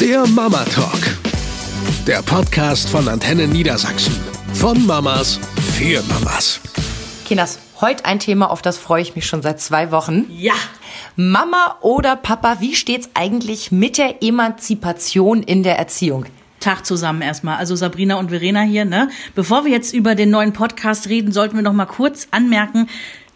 Der Mama Talk. Der Podcast von Antenne Niedersachsen. Von Mamas für Mamas. Kinders, heute ein Thema, auf das freue ich mich schon seit zwei Wochen. Ja. Mama oder Papa, wie steht's eigentlich mit der Emanzipation in der Erziehung? Tag zusammen erstmal. Also Sabrina und Verena hier, ne? Bevor wir jetzt über den neuen Podcast reden, sollten wir noch mal kurz anmerken,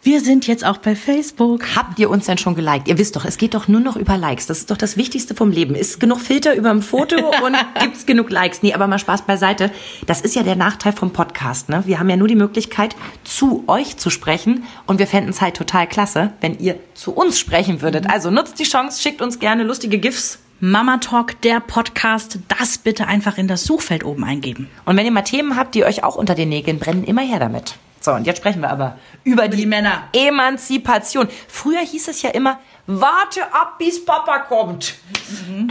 wir sind jetzt auch bei Facebook. Habt ihr uns denn schon geliked? Ihr wisst doch, es geht doch nur noch über Likes. Das ist doch das Wichtigste vom Leben. Ist genug Filter über dem Foto und gibt's genug Likes? Nee, aber mal Spaß beiseite. Das ist ja der Nachteil vom Podcast. Ne? Wir haben ja nur die Möglichkeit, zu euch zu sprechen. Und wir fänden es halt total klasse, wenn ihr zu uns sprechen würdet. Also nutzt die Chance, schickt uns gerne lustige GIFs. Mama Talk, der Podcast, das bitte einfach in das Suchfeld oben eingeben. Und wenn ihr mal Themen habt, die euch auch unter den Nägeln brennen, immer her damit. So, und jetzt sprechen wir aber über die, die Männer. Emanzipation. Früher hieß es ja immer, warte ab, bis Papa kommt.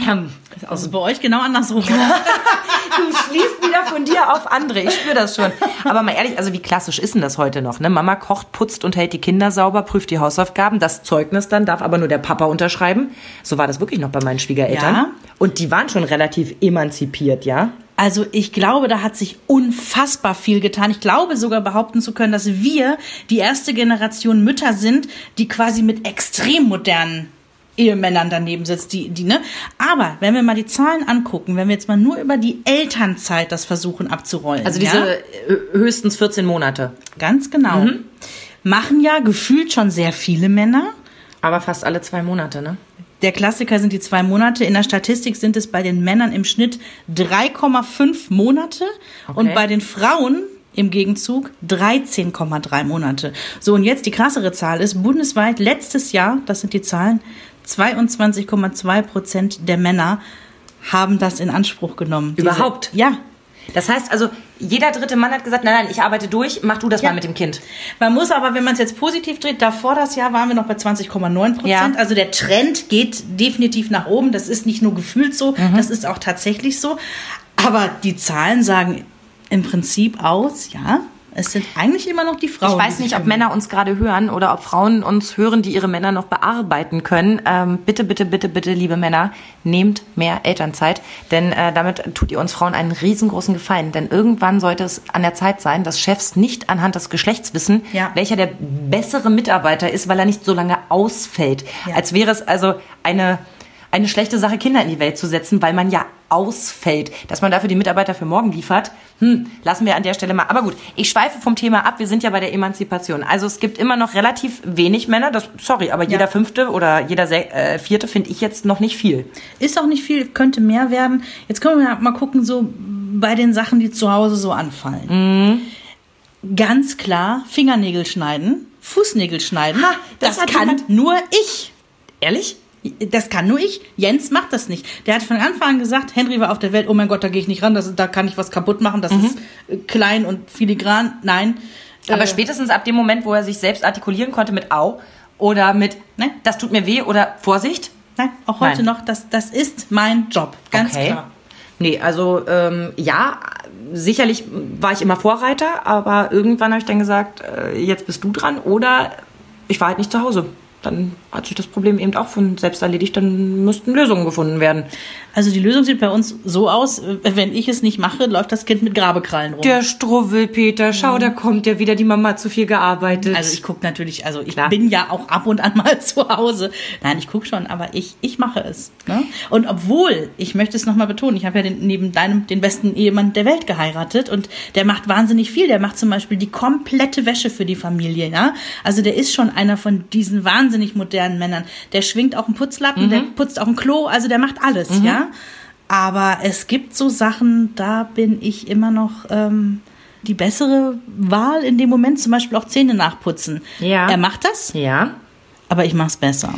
Ähm, Also bei euch genau andersrum. du schließt wieder von dir auf andere. Ich spüre das schon. Aber mal ehrlich, also wie klassisch ist denn das heute noch? Ne? Mama kocht, putzt und hält die Kinder sauber, prüft die Hausaufgaben. Das Zeugnis dann darf aber nur der Papa unterschreiben. So war das wirklich noch bei meinen Schwiegereltern. Ja. Und die waren schon relativ emanzipiert, ja? Also ich glaube, da hat sich unfassbar viel getan. Ich glaube sogar behaupten zu können, dass wir die erste Generation Mütter sind, die quasi mit extrem modernen Ehemännern daneben sitzt, die, die, ne? Aber wenn wir mal die Zahlen angucken, wenn wir jetzt mal nur über die Elternzeit das versuchen abzurollen. Also diese ja? höchstens 14 Monate. Ganz genau. Mhm. Machen ja gefühlt schon sehr viele Männer. Aber fast alle zwei Monate, ne? Der Klassiker sind die zwei Monate. In der Statistik sind es bei den Männern im Schnitt 3,5 Monate und Okay. bei den Frauen im Gegenzug 13,3 Monate. So, und jetzt die krassere Zahl ist, bundesweit letztes Jahr, das sind die Zahlen, 22,2 Prozent der Männer haben das in Anspruch genommen. Diese- Überhaupt? Ja. Das heißt also, jeder dritte Mann hat gesagt, nein, nein, ich arbeite durch, mach du das Ja. mal mit dem Kind. Man muss aber, wenn man es jetzt positiv dreht, davor das Jahr waren wir noch bei 20,9 Prozent. Ja. Also der Trend geht definitiv nach oben. Das ist nicht nur gefühlt so, Mhm. das ist auch tatsächlich so. Aber die Zahlen sagen im Prinzip aus, ja, es sind eigentlich immer noch die Frauen. Ich weiß nicht, ob. Männer uns gerade hören oder ob Frauen uns hören, die ihre Männer noch bearbeiten können. Ähm, bitte, bitte, bitte, bitte, liebe Männer, nehmt mehr Elternzeit, denn äh, damit tut ihr uns Frauen einen riesengroßen Gefallen. Denn irgendwann sollte es an der Zeit sein, dass Chefs nicht anhand des Geschlechts wissen, Ja. welcher der bessere Mitarbeiter ist, weil er nicht so lange ausfällt. Ja. Als wäre es also eine eine schlechte Sache, Kinder in die Welt zu setzen, weil man ja ausfällt. Dass man dafür die Mitarbeiter für morgen liefert, hm, lassen wir an der Stelle mal. Aber gut, ich schweife vom Thema ab. Wir sind ja bei der Emanzipation. Also es gibt immer noch relativ wenig Männer. Das, sorry, aber jeder fünfte oder jeder äh, vierte finde ich jetzt noch nicht viel. Ist auch nicht viel, könnte mehr werden. Jetzt können wir mal gucken, so bei den Sachen, die zu Hause so anfallen. Ganz klar, Fingernägel schneiden, Fußnägel schneiden. Ha, das das kann jemand- nur ich. Ehrlich? Das kann nur ich. Jens macht das nicht. Der hat von Anfang an gesagt, Henry war auf der Welt, oh mein Gott, da gehe ich nicht ran, das, da kann ich was kaputt machen, das ist äh, klein und filigran. Nein. Aber Äh, spätestens ab dem Moment, wo er sich selbst artikulieren konnte mit Au oder mit Ne? das tut mir weh oder Vorsicht. Nein, auch heute Nein. noch, das, das ist mein Job. Ganz okay. klar. Nee, also ähm, ja, sicherlich war ich immer Vorreiter, aber irgendwann habe ich dann gesagt, äh, jetzt bist du dran oder ich war halt nicht zu Hause. Dann hat sich das Problem eben auch von selbst erledigt, dann müssten Lösungen gefunden werden. Also die Lösung sieht bei uns so aus, äh, wenn ich es nicht mache, läuft das Kind mit Grabekrallen rum. Der Struwwel, Peter, schau, da kommt ja wieder, die Mama hat zu viel gearbeitet. Also ich gucke natürlich, also ich Klar. bin ja auch ab und an mal zu Hause. Nein, ich gucke schon, aber ich, ich mache es. Ne? Und obwohl, ich möchte es nochmal betonen, ich habe ja den, neben deinem den besten Ehemann der Welt geheiratet und der macht wahnsinnig viel. Der macht zum Beispiel die komplette Wäsche für die Familie. Ja? Also der ist schon einer von diesen wahnsinnig modernen Männern. Der schwingt auch einen Putzlappen, der putzt auch ein Klo, also der macht alles, ja. Aber es gibt so Sachen, da bin ich immer noch ähm, die bessere Wahl in dem Moment, zum Beispiel auch Zähne nachputzen. Ja. Er macht das, ja. aber ich mach's besser.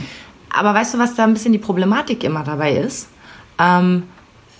Aber weißt du, was da ein bisschen die Problematik immer dabei ist? Ähm,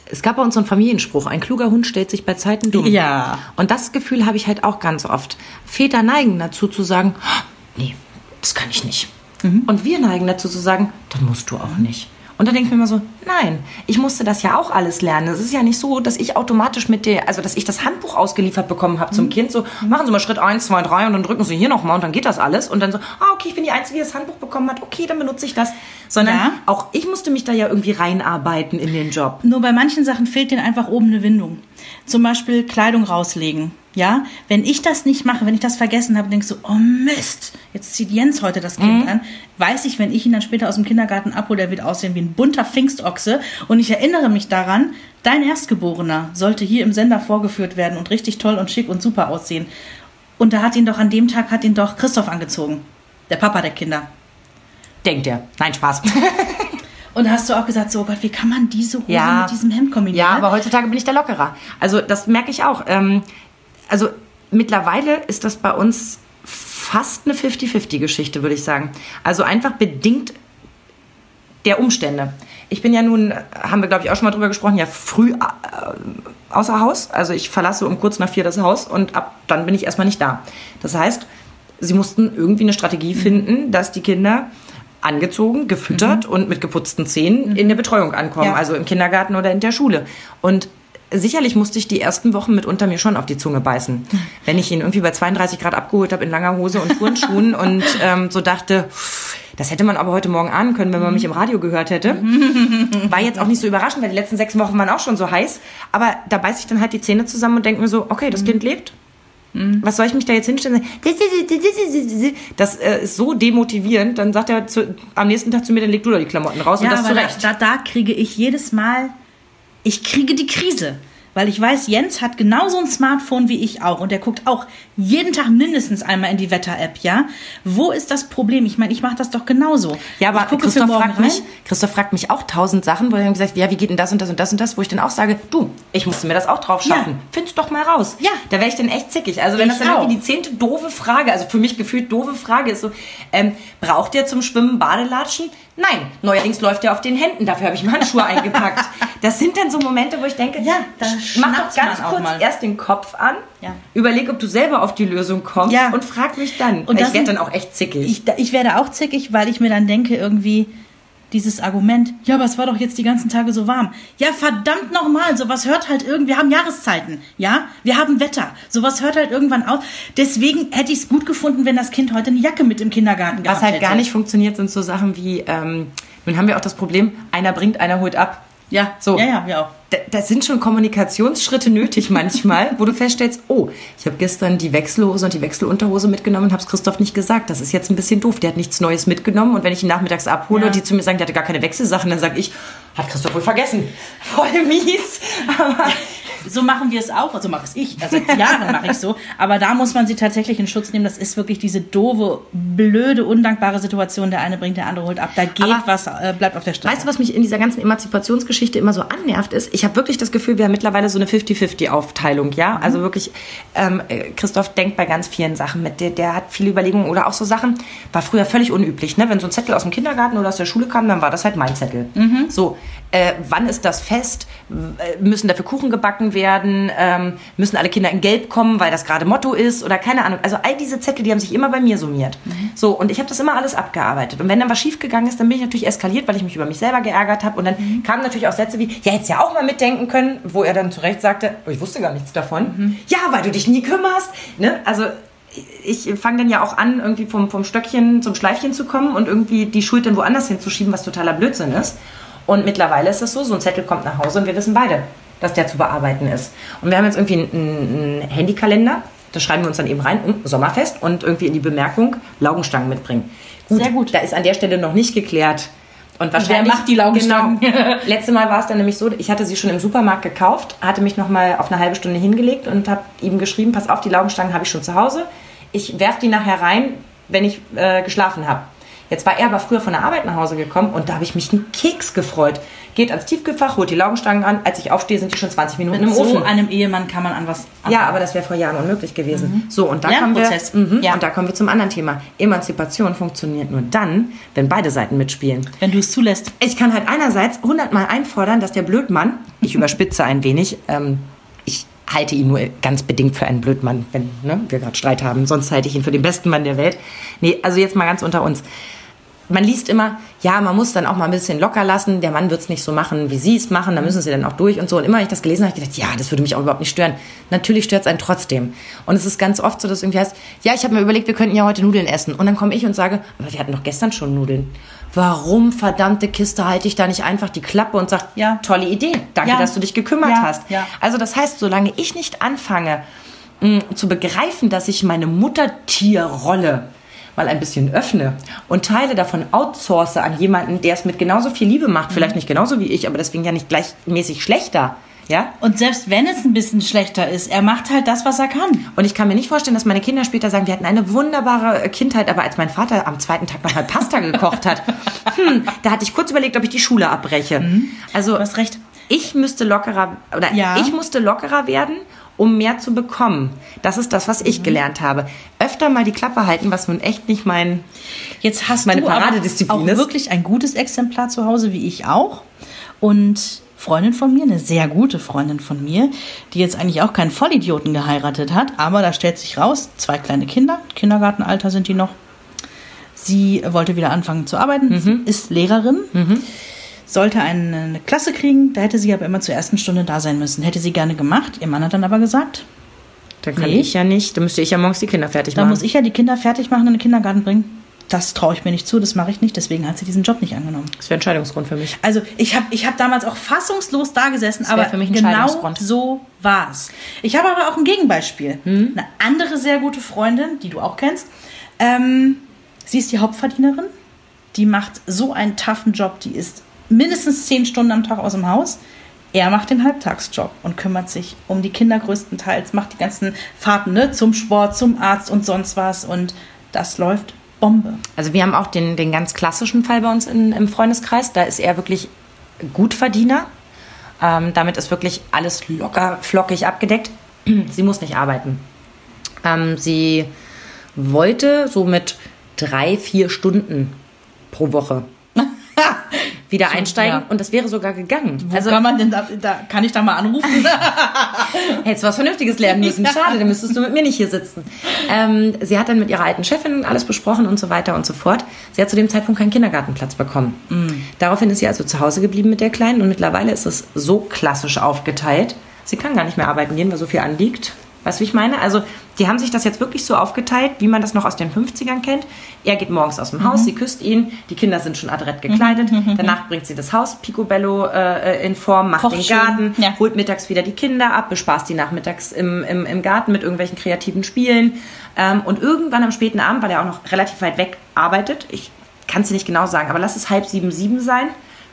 es gab bei uns so einen Familienspruch, ein kluger Hund stellt sich bei Zeiten dumm. Ja. Und das Gefühl habe ich halt auch ganz oft. Väter neigen dazu zu sagen, "Oh, nee, das kann ich nicht. Und wir neigen dazu zu sagen, dann musst du auch nicht. Und dann denke ich mir immer so, nein, ich musste das ja auch alles lernen. Es ist ja nicht so, dass ich automatisch mit der, also dass ich das Handbuch ausgeliefert bekommen habe zum Kind. So, machen Sie mal Schritt 1, 2, 3 und dann drücken Sie hier nochmal und dann geht das alles. Und dann so, ah, okay, ich bin die Einzige, die das Handbuch bekommen hat, okay, dann benutze ich das. Sondern Ja. auch ich musste mich da ja irgendwie reinarbeiten in den Job. Nur bei manchen Sachen fehlt denen einfach oben eine Windung. Zum Beispiel Kleidung rauslegen. Ja, wenn ich das nicht mache, wenn ich das vergessen habe, denkst du, oh Mist, jetzt zieht Jens heute das Kind an, weiß ich, wenn ich ihn dann später aus dem Kindergarten abhole, der wird aussehen wie ein bunter Pfingstochse. Und ich erinnere mich daran, dein Erstgeborener sollte hier im Sender vorgeführt werden und richtig toll und schick und super aussehen. Und da hat ihn doch an dem Tag hat ihn doch Christoph angezogen, der Papa der Kinder. Denkt er. Nein, Spaß. Und da hast du auch gesagt, so oh Gott, wie kann man diese Hose Ja. mit diesem Hemd kombinieren? Ja, aber heutzutage bin ich da lockerer. Also das merke ich auch. Ähm, also mittlerweile ist das bei uns fast eine 50-50-Geschichte, würde ich sagen. Also einfach bedingt der Umstände. Ich bin ja nun, haben wir glaube ich auch schon mal drüber gesprochen, ja früh äh, außer Haus. Also ich verlasse um kurz nach vier das Haus und ab dann bin ich erstmal nicht da. Das heißt, sie mussten irgendwie eine Strategie finden, dass die Kinder angezogen, gefüttert und mit geputzten Zähnen in der Betreuung ankommen, Ja. also im Kindergarten oder in der Schule. Und sicherlich musste ich die ersten Wochen mitunter mir schon auf die Zunge beißen. Wenn ich ihn irgendwie bei 32 Grad abgeholt habe in langer Hose und Turnschuhen und ähm, so dachte, das hätte man aber heute Morgen ahnen können, wenn man mich im Radio gehört hätte. War jetzt auch nicht so überraschend, weil die letzten sechs Wochen waren auch schon so heiß. Aber da beiße ich dann halt die Zähne zusammen und denke mir so, okay, das Kind lebt. Was soll ich mich da jetzt hinstellen? Das äh, ist so demotivierend. Dann sagt er zu, am nächsten Tag zu mir, dann leg du da die Klamotten raus Ja, und das aber da, zurecht. da, da kriege ich jedes Mal, ich kriege die Krise. Weil ich weiß, Jens hat genauso ein Smartphone wie ich auch. Und der guckt auch jeden Tag mindestens einmal in die Wetter-App, ja? Wo ist das Problem? Ich meine, ich mache das doch genauso. Ja, aber Christoph fragt, mich, Christoph fragt mich auch tausend Sachen, wo er dann gesagt ja, wie geht denn das und das und das und das, wo ich dann auch sage, du, ich musste mir das auch drauf schaffen. Ja. Find's doch mal raus. Ja. Da wäre ich dann echt zickig. Also wenn Ich das dann auch. irgendwie die zehnte doofe Frage, also für mich gefühlt doofe Frage ist so, ähm, braucht ihr zum Schwimmen Badelatschen? Nein, neuerdings läuft er auf den Händen, dafür habe ich mir Handschuhe eingepackt. Das sind dann so Momente, wo ich denke, Ja, mach doch ganz kurz mal. erst den Kopf an, Ja. überleg, ob du selber auf die Lösung kommst Ja. und frag mich dann. Und ich werde dann auch echt zickig. Ich, ich werde auch zickig, weil ich mir dann denke, irgendwie dieses Argument, ja, aber es war doch jetzt die ganzen Tage so warm. Ja, verdammt nochmal, sowas hört halt irgendwie, wir haben Jahreszeiten, ja, wir haben Wetter, sowas hört halt irgendwann auf. Deswegen hätte ich es gut gefunden, wenn das Kind heute eine Jacke mit im Kindergarten gehabt Was halt hätte. gar nicht funktioniert, sind so Sachen wie, ähm, nun haben wir auch das Problem, einer bringt, einer holt ab. Ja, So. ja, ja, wir auch. Da, da sind schon Kommunikationsschritte nötig manchmal, wo du feststellst, oh, ich habe gestern die Wechselhose und die Wechselunterhose mitgenommen und habe es Christoph nicht gesagt. Das ist jetzt ein bisschen doof. Der hat nichts Neues mitgenommen und wenn ich ihn nachmittags abhole Ja. und die zu mir sagen, der hatte gar keine Wechselsachen, dann sage ich, hat Christoph wohl vergessen. Voll mies. Aber So machen wir es auch, also mache es ich, also seit Jahren mache ich so, aber da muss man sie tatsächlich in Schutz nehmen. Das ist wirklich diese doofe, blöde, undankbare Situation. Der eine bringt, der andere holt ab. Da geht Aber- was, äh, bleibt auf der Strecke. Weißt du, was mich in dieser ganzen Emanzipationsgeschichte immer so annervt ist? Ich habe wirklich das Gefühl, wir haben mittlerweile so eine 50-50-Aufteilung, ja? Also wirklich, ähm, äh, Christoph denkt bei ganz vielen Sachen mit. Der, der hat viele Überlegungen oder auch so Sachen, war früher völlig unüblich, ne? Wenn so ein Zettel aus dem Kindergarten oder aus der Schule kam, dann war das halt mein Zettel. So, äh, wann ist das Fest? Äh, Müssen dafür Kuchen gebacken werden? Ähm, müssen alle Kinder in Gelb kommen, weil das gerade Motto ist? Oder keine Ahnung. Also all diese Zettel, die haben sich immer bei mir summiert. So, und ich habe das immer alles abgearbeitet. Und wenn dann was schiefgegangen ist, dann bin ich natürlich eskaliert, weil ich mich über mich selber geärgert habe. Und dann kamen natürlich auch Sätze wie, ja, hättest ja auch mal mitdenken können, wo er dann zu Recht sagte, oh, ich wusste gar nichts davon. Ja, weil du dich nie kümmerst. Ne? Also ich fange dann ja auch an, irgendwie vom, vom Stöckchen zum Schleifchen zu kommen und irgendwie die Schuld dann woanders hinzuschieben, was totaler Blödsinn ist. Und mittlerweile ist es so, so ein Zettel kommt nach Hause und wir wissen beide, dass der zu bearbeiten ist. Und wir haben jetzt irgendwie einen, einen Handykalender, da schreiben wir uns dann eben rein, um Sommerfest und irgendwie in die Bemerkung Laugenstangen mitbringen. Sehr gut. Da ist an der Stelle noch nicht geklärt. Und wahrscheinlich, macht die Laugenstangen? Genau. Letzte Mal war es dann nämlich so, ich hatte sie schon im Supermarkt gekauft, hatte mich noch mal auf eine halbe Stunde hingelegt und habe ihm geschrieben, pass auf, die Laugenstangen habe ich schon zu Hause. Ich werf die nachher rein, wenn ich äh, geschlafen habe. Jetzt war er aber früher von der Arbeit nach Hause gekommen und da habe ich mich einen Keks gefreut. Geht ans Tiefkühlfach, holt die Laugenstangen ran. Als ich aufstehe, sind die schon 20 Minuten Mit im so Ofen. einem Ehemann kann man an was Ja, aber das wäre vor Jahren unmöglich gewesen. So, und da kommen, wir, mhm, Ja. und da kommen wir zum anderen Thema. Emanzipation funktioniert nur dann, wenn beide Seiten mitspielen. wenn du es zulässt. Ich kann halt einerseits hundertmal einfordern, dass der Blödmann, ich überspitze ein wenig, ähm, ich halte ihn nur ganz bedingt für einen Blödmann, wenn ne, wir gerade Streit haben. Sonst halte ich ihn für den besten Mann der Welt. Nee, also jetzt mal ganz unter uns. Man liest immer, ja, man muss dann auch mal ein bisschen locker lassen. Der Mann wird es nicht so machen, wie sie es machen. Da müssen sie dann auch durch und so. Und immer, wenn ich das gelesen habe, habe ich gedacht, ja, das würde mich auch überhaupt nicht stören. Natürlich stört es einen trotzdem. Und es ist ganz oft so, dass irgendwie heißt, ja, ich habe mir überlegt, wir könnten ja heute Nudeln essen. Und dann komme ich und sage, aber wir hatten doch gestern schon Nudeln. Warum, verdammte Kiste, halte ich da nicht einfach die Klappe und sage, Ja. tolle Idee. Danke, Ja. dass du dich gekümmert Ja, hast. ja. Also das heißt, solange ich nicht anfange, mh, zu begreifen, dass ich meine Muttertierrolle mal ein bisschen öffne und Teile davon outsource an jemanden, der es mit genauso viel Liebe macht, Mhm. vielleicht nicht genauso wie ich, aber deswegen ja nicht gleichmäßig schlechter, ja? Und selbst wenn es ein bisschen schlechter ist, er macht halt das, was er kann. Und ich kann mir nicht vorstellen, dass meine Kinder später sagen, wir hatten eine wunderbare Kindheit, aber als mein Vater am zweiten Tag noch mal Pasta gekocht hat, hm, da hatte ich kurz überlegt, ob ich die Schule abbreche. Also Mhm. Du hast recht. ich müsste lockerer oder Ja. ich musste lockerer werden, um mehr zu bekommen. Das ist das, was ich Mhm. gelernt habe. Öfter mal die Klappe halten, was nun echt nicht mein Jetzt hast Meine du aber Paradedisziplin auch ist. wirklich ein gutes Exemplar zu Hause, wie ich auch. Und Freundin von mir, eine sehr gute Freundin von mir, die jetzt eigentlich auch keinen Vollidioten geheiratet hat, aber da stellt sich raus, zwei kleine Kinder, Kindergartenalter sind die noch. Sie wollte wieder anfangen zu arbeiten, Mhm. ist Lehrerin, sollte eine, Klasse kriegen, da hätte sie aber immer zur ersten Stunde da sein müssen. Hätte sie gerne gemacht. Ihr Mann hat dann aber gesagt, Dann kann Nee. ich ja nicht. Dann müsste ich ja morgens die Kinder fertig da machen. muss ich ja die Kinder fertig machen und in den Kindergarten bringen. Das traue ich mir nicht zu, das mache ich nicht, deswegen hat sie diesen Job nicht angenommen. das wäre Entscheidungsgrund für mich. Also ich habe ich hab damals auch fassungslos da gesessen, aber für mich ein genau so war's. Ich habe aber auch ein Gegenbeispiel. Hm? Eine andere sehr gute Freundin, die du auch kennst. Ähm, sie ist die Hauptverdienerin. Die macht so einen toughen Job. Die ist mindestens zehn Stunden am Tag aus dem Haus. Er macht den Halbtagsjob und kümmert sich um die Kinder größtenteils, macht die ganzen Fahrten ne, zum Sport, zum Arzt und sonst was. Und das läuft Bombe. Also wir haben auch den, den ganz klassischen Fall bei uns in, im Freundeskreis. Da ist er wirklich Gutverdiener. Ähm, damit ist wirklich alles locker, flockig abgedeckt. Sie muss nicht arbeiten. Ähm, sie wollte so mit drei, vier Stunden pro Woche wieder einsteigen ja. und das wäre sogar gegangen. Wo kann man denn da, da kann ich da mal anrufen? Hättest was Vernünftiges lernen müssen. Schade, dann müsstest du mit mir nicht hier sitzen. Ähm, sie hat dann mit ihrer alten Chefin alles besprochen und so weiter und so fort. Sie hat zu dem Zeitpunkt keinen Kindergartenplatz bekommen. Daraufhin ist sie also zu Hause geblieben mit der Kleinen und mittlerweile ist es so klassisch aufgeteilt. Sie kann gar nicht mehr arbeiten gehen, weil so viel anliegt. Weißt du, wie ich meine? Also, die haben sich das jetzt wirklich so aufgeteilt, wie man das noch aus den 50ern kennt. Er geht morgens aus dem Haus, sie küsst ihn, die Kinder sind schon adrett gekleidet. Danach bringt sie das Haus Picobello äh, in Form, macht Kocht den schön. Garten, Ja. holt mittags wieder die Kinder ab, bespaßt die nachmittags im, im, im Garten mit irgendwelchen kreativen Spielen. Ähm, und irgendwann am späten Abend, weil er auch noch relativ weit weg arbeitet, ich kann es dir nicht genau sagen, aber lass es halb sieben, sieben sein,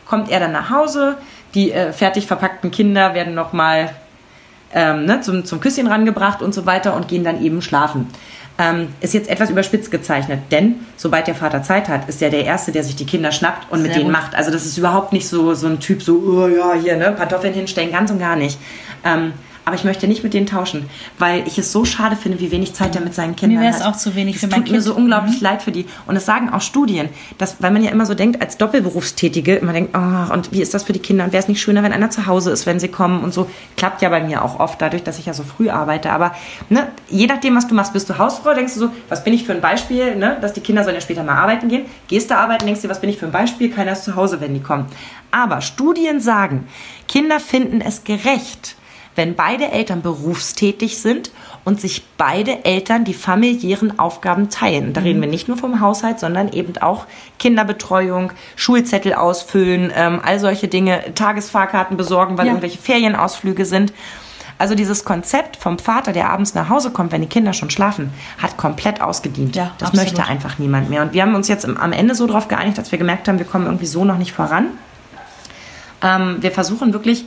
kommt er dann nach Hause. Die äh, fertig verpackten Kinder werden nochmal ähm, ne, zum, zum Küsschen rangebracht und so weiter und gehen dann eben schlafen. Ähm, ist jetzt etwas überspitzt gezeichnet, denn sobald der Vater Zeit hat, ist er der Erste, der sich die Kinder schnappt und mit Sehr denen gut. macht. Also das ist überhaupt nicht so, so ein Typ, so, oh ja, hier, ne, Kartoffeln hinstellen, ganz und gar nicht. Ähm, aber ich möchte nicht mit denen tauschen, weil ich es so schade finde, wie wenig Zeit er mit seinen Kindern Mir wär's hat. auch zu wenig Es für mein tut mir Kind. so unglaublich leid für die. Und es sagen auch Studien, dass, weil man ja immer so denkt, als Doppelberufstätige, immer denkt, oh, und wie ist das für die Kinder? Und wäre es nicht schöner, wenn einer zu Hause ist, wenn sie kommen und so. Klappt ja bei mir auch oft, dadurch, dass ich ja so früh arbeite. Aber ne, je nachdem, was du machst, bist du Hausfrau, denkst du so, was bin ich für ein Beispiel, ne, dass die Kinder sollen ja später mal arbeiten gehen. Gehst du arbeiten, denkst du, was bin ich für ein Beispiel? Keiner ist zu Hause, wenn die kommen. Aber Studien sagen, Kinder finden es gerecht, wenn beide Eltern berufstätig sind und sich beide Eltern die familiären Aufgaben teilen. Da reden wir nicht nur vom Haushalt, sondern eben auch Kinderbetreuung, Schulzettel ausfüllen, ähm, all solche Dinge, Tagesfahrkarten besorgen, weil Ja. irgendwelche Ferienausflüge sind. Also dieses Konzept vom Vater, der abends nach Hause kommt, wenn die Kinder schon schlafen, hat komplett ausgedient. Ja, das absolut. möchte einfach niemand mehr. Und wir haben uns jetzt am Ende so darauf geeinigt, dass wir gemerkt haben, wir kommen irgendwie so noch nicht voran. Ähm, wir versuchen wirklich,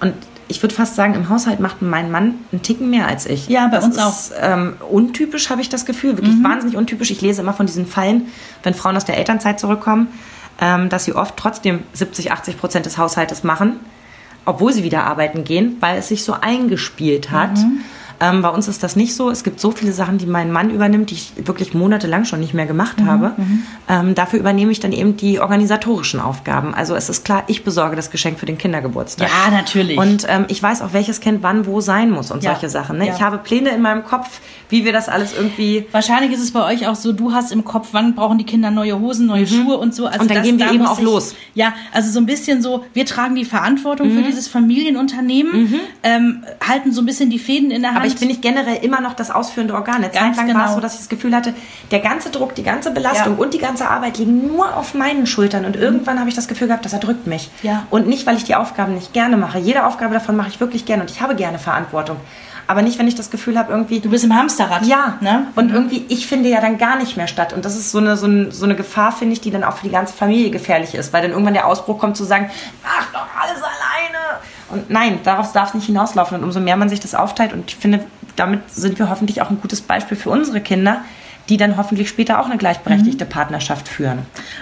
und ich würde fast sagen, im Haushalt macht mein Mann einen Ticken mehr als ich. Ja, bei das uns ist, Ähm, untypisch habe ich das Gefühl, wirklich Mhm. wahnsinnig untypisch. Ich lese immer von diesen Fallen, wenn Frauen aus der Elternzeit zurückkommen, ähm, dass sie oft trotzdem 70, 80 Prozent des Haushaltes machen, obwohl sie wieder arbeiten gehen, weil es sich so eingespielt hat. Mhm. Ähm, bei uns ist das nicht so. Es gibt so viele Sachen, die mein Mann übernimmt, die ich wirklich monatelang schon nicht mehr gemacht Mhm, habe. Ähm, dafür übernehme ich dann eben die organisatorischen Aufgaben. Also es ist klar, ich besorge das Geschenk für den Kindergeburtstag. Ja, natürlich. Und ähm, ich weiß auch, welches Kind wann wo sein muss und Ja. solche Sachen. Ne? Ja. Ich habe Pläne in meinem Kopf, wie wir das alles irgendwie Wahrscheinlich ist es bei euch auch so, du hast im Kopf, wann brauchen die Kinder neue Hosen, neue Schuhe und so. Also Mhm. Und dann gehen wir da eben auch los. Ja, also so ein bisschen so, wir tragen die Verantwortung Mhm. für dieses Familienunternehmen, ähm, halten so ein bisschen die Fäden in der Hand. Ich bin nicht generell immer noch das ausführende Organ. Eine Zeit lang war es genau. so, dass ich das Gefühl hatte, der ganze Druck, die ganze Belastung Ja. und die ganze Arbeit liegen nur auf meinen Schultern. Und irgendwann habe ich das Gefühl gehabt, das erdrückt mich. Ja. Und nicht, weil ich die Aufgaben nicht gerne mache. Jede Aufgabe davon mache ich wirklich gerne und ich habe gerne Verantwortung. Aber nicht, wenn ich das Gefühl habe, irgendwie. du bist im Hamsterrad. Ja, Ne? und irgendwie, ich finde ja dann gar nicht mehr statt. Und das ist so eine, so eine, so eine Gefahr, finde ich, die dann auch für die ganze Familie gefährlich ist, weil dann irgendwann der Ausbruch kommt zu sagen, mach doch. Und nein, darauf darf es nicht hinauslaufen. Und umso mehr man sich das aufteilt, und ich finde, damit sind wir hoffentlich auch ein gutes Beispiel für unsere Kinder, die dann hoffentlich später auch eine gleichberechtigte Partnerschaft führen.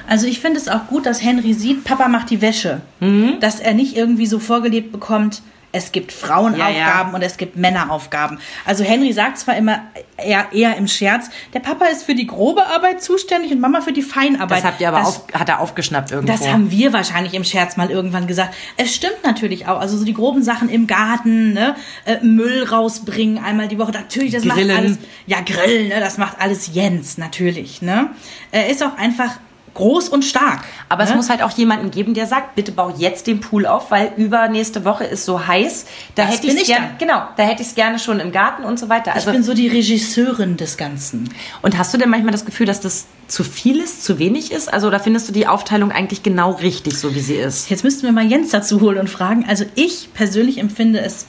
Also ich finde es auch gut, dass Henry sieht, Papa macht die Wäsche. Mhm. Dass er nicht irgendwie so vorgelebt bekommt, es gibt Frauenaufgaben Ja, ja. und es gibt Männeraufgaben. Also Henry sagt zwar immer eher, eher im Scherz, der Papa ist für die grobe Arbeit zuständig und Mama für die Feinarbeit. Das habt ihr aber das, auf, hat er aufgeschnappt irgendwo. Das haben wir wahrscheinlich im Scherz mal irgendwann gesagt. Es stimmt natürlich auch. Also so die groben Sachen im Garten, ne? äh, Müll rausbringen einmal die Woche. Natürlich, das Grillen. macht alles. Ja, Grillen, ne? Das macht alles Jens, natürlich. Ne? Er ist auch einfach groß und stark. Aber ne? es muss halt auch jemanden geben, der sagt, bitte bau jetzt den Pool auf, weil übernächste Woche ist so heiß. Da Das hätte bin ich ich gerne, genau, da hätte ich es gerne schon im Garten und so weiter. Ich Also bin so die Regisseurin des Ganzen. und hast du denn manchmal das Gefühl, dass das zu viel ist, zu wenig ist? Also oder findest du die Aufteilung eigentlich genau richtig, so wie sie ist? Jetzt müssten wir mal Jens dazu holen und fragen. Also ich persönlich empfinde es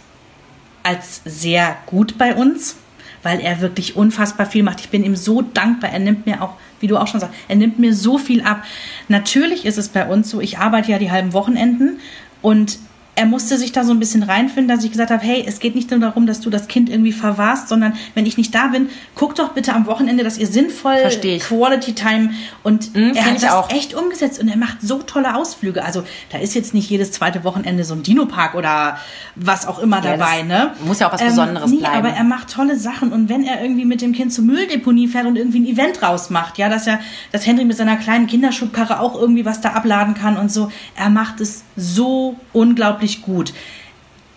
als sehr gut bei uns, weil er wirklich unfassbar viel macht. Ich bin ihm so dankbar. Er nimmt mir auch, wie du auch schon sagst, er nimmt mir so viel ab. Natürlich ist es bei uns so, ich arbeite ja die halben Wochenenden und er musste sich da so ein bisschen reinfinden, dass ich gesagt habe, hey, es geht nicht nur darum, dass du das Kind irgendwie verwahrst, sondern wenn ich nicht da bin, guck doch bitte am Wochenende, dass ihr sinnvoll. Quality Time und Mhm, er hat das auch. echt umgesetzt und er macht so tolle Ausflüge. Also da ist jetzt nicht jedes zweite Wochenende so ein Dino-Park oder was auch immer Ja, dabei, ne? muss ja auch was Besonderes nee, bleiben. aber er macht tolle Sachen und wenn er irgendwie mit dem Kind zur Mülldeponie fährt und irgendwie ein Event rausmacht, ja, dass er, dass Henry mit seiner kleinen Kinderschubkarre auch irgendwie was da abladen kann und so, er macht es so unglaublich gut.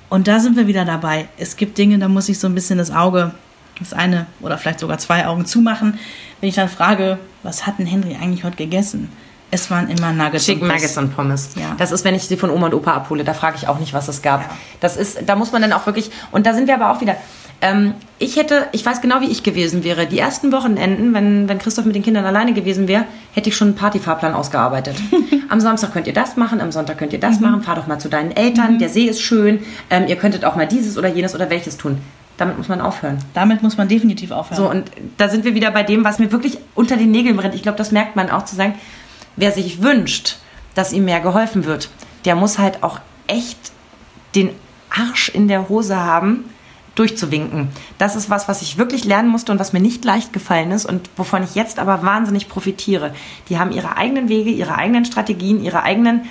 Und da sind wir wieder dabei. Es gibt Dinge, da muss ich so ein bisschen das Auge, das eine oder vielleicht sogar zwei Augen zumachen, wenn ich dann frage, was hat denn Henry eigentlich heute gegessen? Es waren immer Nuggets. Chicken und Pommes. Nuggets und Pommes. Ja. Das ist, wenn ich sie von Oma und Opa abhole, da frage ich auch nicht, was es gab. Ja. Das ist, da muss man dann auch wirklich, und da sind wir aber auch wieder. Ähm, ich hätte, ich weiß genau, wie ich gewesen wäre. Die ersten Wochenenden, wenn, wenn Christoph mit den Kindern alleine gewesen wäre, hätte ich schon einen Partyfahrplan ausgearbeitet. am Samstag könnt ihr das machen, am Sonntag könnt ihr das Mhm. machen, fahr doch mal zu deinen Eltern, der See ist schön, ähm, ihr könntet auch mal dieses oder jenes oder welches tun. Damit muss man aufhören. Damit muss man definitiv aufhören. So, und da sind wir wieder bei dem, was mir wirklich unter den Nägeln brennt. Ich glaube, das merkt man auch zu sagen, wer sich wünscht, dass ihm mehr geholfen wird, der muss halt auch echt den Arsch in der Hose haben, durchzuwinken. Das ist was, was ich wirklich lernen musste und was mir nicht leicht gefallen ist und wovon ich jetzt aber wahnsinnig profitiere. Die haben ihre eigenen Wege, ihre eigenen Strategien, ihre eigenen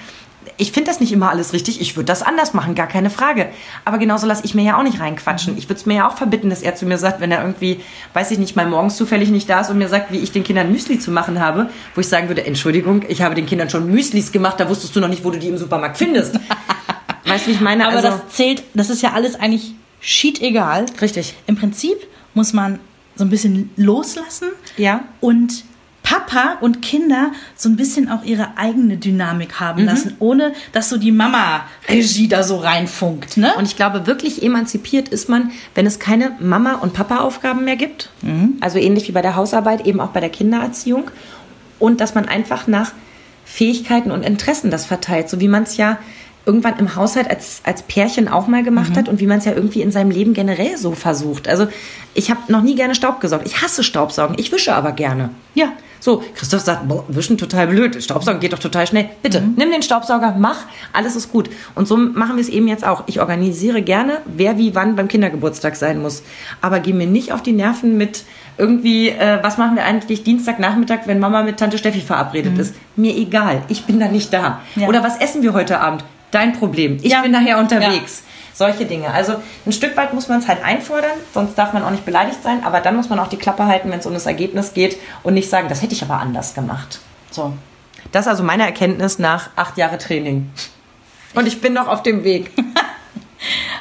ich finde das nicht immer alles richtig. Ich würde das anders machen, gar keine Frage. Aber genauso lasse ich mir ja auch nicht reinquatschen. Ich würde es mir ja auch verbitten, dass er zu mir sagt, wenn er irgendwie, weiß ich nicht, mal morgens zufällig nicht da ist und mir sagt, wie ich den Kindern Müsli zu machen habe, wo ich sagen würde, Entschuldigung, ich habe den Kindern schon Müslis gemacht, da wusstest du noch nicht, wo du die im Supermarkt findest. weißt du, wie ich meine? Aber also, das zählt, das ist ja alles eigentlich shit egal. Richtig. Im Prinzip muss man so ein bisschen loslassen Ja. und Papa und Kinder so ein bisschen auch ihre eigene Dynamik Mhm. haben lassen, ohne dass so die Mama-Regie da so reinfunkt. Ne? Und ich glaube, wirklich emanzipiert ist man, wenn es keine Mama- und Papa-Aufgaben mehr gibt. Also ähnlich wie bei der Hausarbeit, eben auch bei der Kindererziehung. Und dass man einfach nach Fähigkeiten und Interessen das verteilt, so wie man es ja irgendwann im Haushalt als, als Pärchen auch mal gemacht hat und wie man es ja irgendwie in seinem Leben generell so versucht. Also ich habe noch nie gerne Staub gesaugt. Ich hasse Staubsaugen. Ich wische aber gerne. Ja. So, Christoph sagt, boah, wischen total blöd. Staubsaugen geht doch total schnell. Bitte, nimm den Staubsauger, mach, alles ist gut. Und so machen wir es eben jetzt auch. Ich organisiere gerne, wer wie wann beim Kindergeburtstag sein muss. Aber geh mir nicht auf die Nerven mit irgendwie, äh, was machen wir eigentlich Dienstagnachmittag, wenn Mama mit Tante Steffi verabredet ist. Mir egal, ich bin da nicht da. Ja. Oder was essen wir heute Abend? Dein Problem. Ich Ja. bin nachher unterwegs. Solche Dinge. Also ein Stück weit muss man es halt einfordern, sonst darf man auch nicht beleidigt sein, aber dann muss man auch die Klappe halten, wenn es um das Ergebnis geht und nicht sagen, das hätte ich aber anders gemacht. So. Das ist also meine Erkenntnis nach acht Jahre Training. Und ich bin noch auf dem Weg.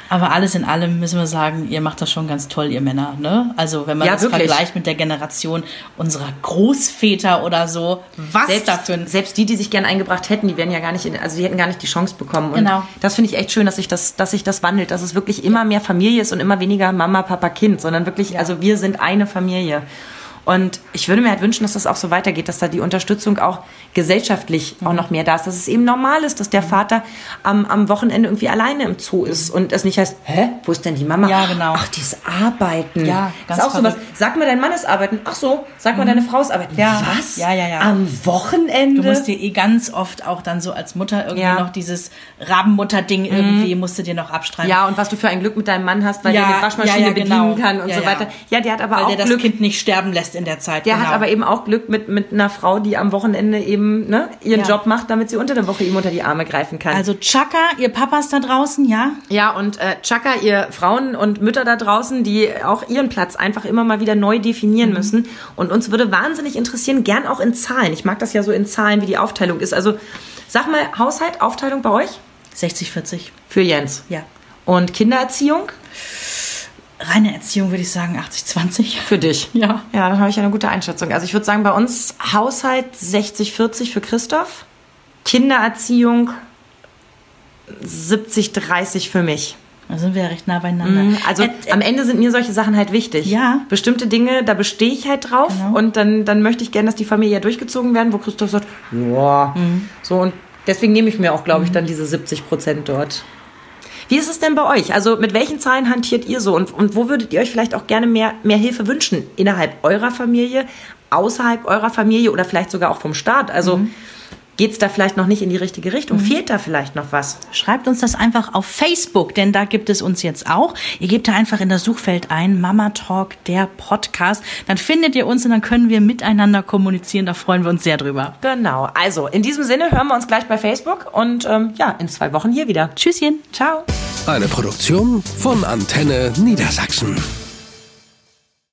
Aber alles in allem müssen wir sagen, ihr macht das schon ganz toll, ihr Männer. Ne? Also wenn man Ja, das wirklich. vergleicht mit der Generation unserer Großväter oder so, was selbst, dafür selbst die, die sich gern eingebracht hätten, die wären ja gar nicht, in, also die hätten gar nicht die Chance bekommen. Und Genau. das finde ich echt schön, dass sich das, dass sich das wandelt, dass es wirklich immer mehr Familie ist und immer weniger Mama, Papa, Kind, sondern wirklich, also wir sind eine Familie. Und ich würde mir halt wünschen, dass das auch so weitergeht, dass da die Unterstützung auch gesellschaftlich Mhm. auch noch mehr da ist, dass es eben normal ist, dass der Vater am, am Wochenende irgendwie alleine im Zoo ist und es nicht heißt, hä, wo ist denn die Mama? Ja, genau. Ach, die ist arbeiten. Ja, das ganz ist auch sowas. Sag mal, dein Mann ist arbeiten. Ach so, sag mal, deine Frau ist arbeiten. Mhm. Ja. Was? Ja, ja, ja. Am Wochenende? Du musst dir eh ganz oft auch dann so als Mutter irgendwie Ja. Mhm. noch dieses Rabenmutter-Ding irgendwie musst du dir noch abstreifen. Ja, und was du für ein Glück mit deinem Mann hast, weil Ja, der die Waschmaschine ja, ja, bedienen genau. kann und so weiter. Ja, der hat aber weil auch der das Glück. Kind nicht sterben lässt in der Zeit. der genau. hat aber eben auch Glück mit, mit einer Frau, die am Wochenende eben ne, ihren Ja. Job macht, damit sie unter der Woche ihm unter die Arme greifen kann. Also Chaka, ihr Papas da draußen, ja? ja, und äh, Chaka, ihr Frauen und Mütter da draußen, die auch ihren Platz einfach immer mal wieder neu definieren Mhm. müssen. Und uns würde wahnsinnig interessieren, gern auch in Zahlen. Ich mag das ja so in Zahlen, wie die Aufteilung ist. Also sag mal, Haushalt, Aufteilung bei euch? 60, 40. Für Jens. Ja. Und Kindererziehung? Reine Erziehung würde ich sagen 80, 20. Für dich. Ja. Ja, dann habe ich eine gute Einschätzung. Also ich würde sagen, bei uns Haushalt 60-40 für Christoph, Kindererziehung 70-30 für mich. Da sind wir ja recht nah beieinander. Also Äh, äh, am Ende sind mir solche Sachen halt wichtig. Ja. Bestimmte Dinge, da bestehe ich halt drauf Genau. und dann, dann möchte ich gerne, dass die Familie durchgezogen werden, wo Christoph sagt, ja, Mhm. so und deswegen nehme ich mir auch, glaube ich, dann diese 70 Prozent dort. Wie ist es denn bei euch? Also mit welchen Zahlen hantiert ihr so und, und wo würdet ihr euch vielleicht auch gerne mehr, mehr Hilfe wünschen? Innerhalb eurer Familie, außerhalb eurer Familie oder vielleicht sogar auch vom Staat? Also Mhm. Geht's da vielleicht noch nicht in die richtige Richtung? Fehlt da vielleicht noch was? Schreibt uns das einfach auf Facebook, denn da gibt es uns jetzt auch. Ihr gebt da einfach in das Suchfeld ein, Mama Talk, der Podcast. Dann findet ihr uns und dann können wir miteinander kommunizieren. Da freuen wir uns sehr drüber. Genau. Also in diesem Sinne hören wir uns gleich bei Facebook und ähm, ja, in zwei Wochen hier wieder. Tschüsschen. Ciao. Eine Produktion von Antenne Niedersachsen.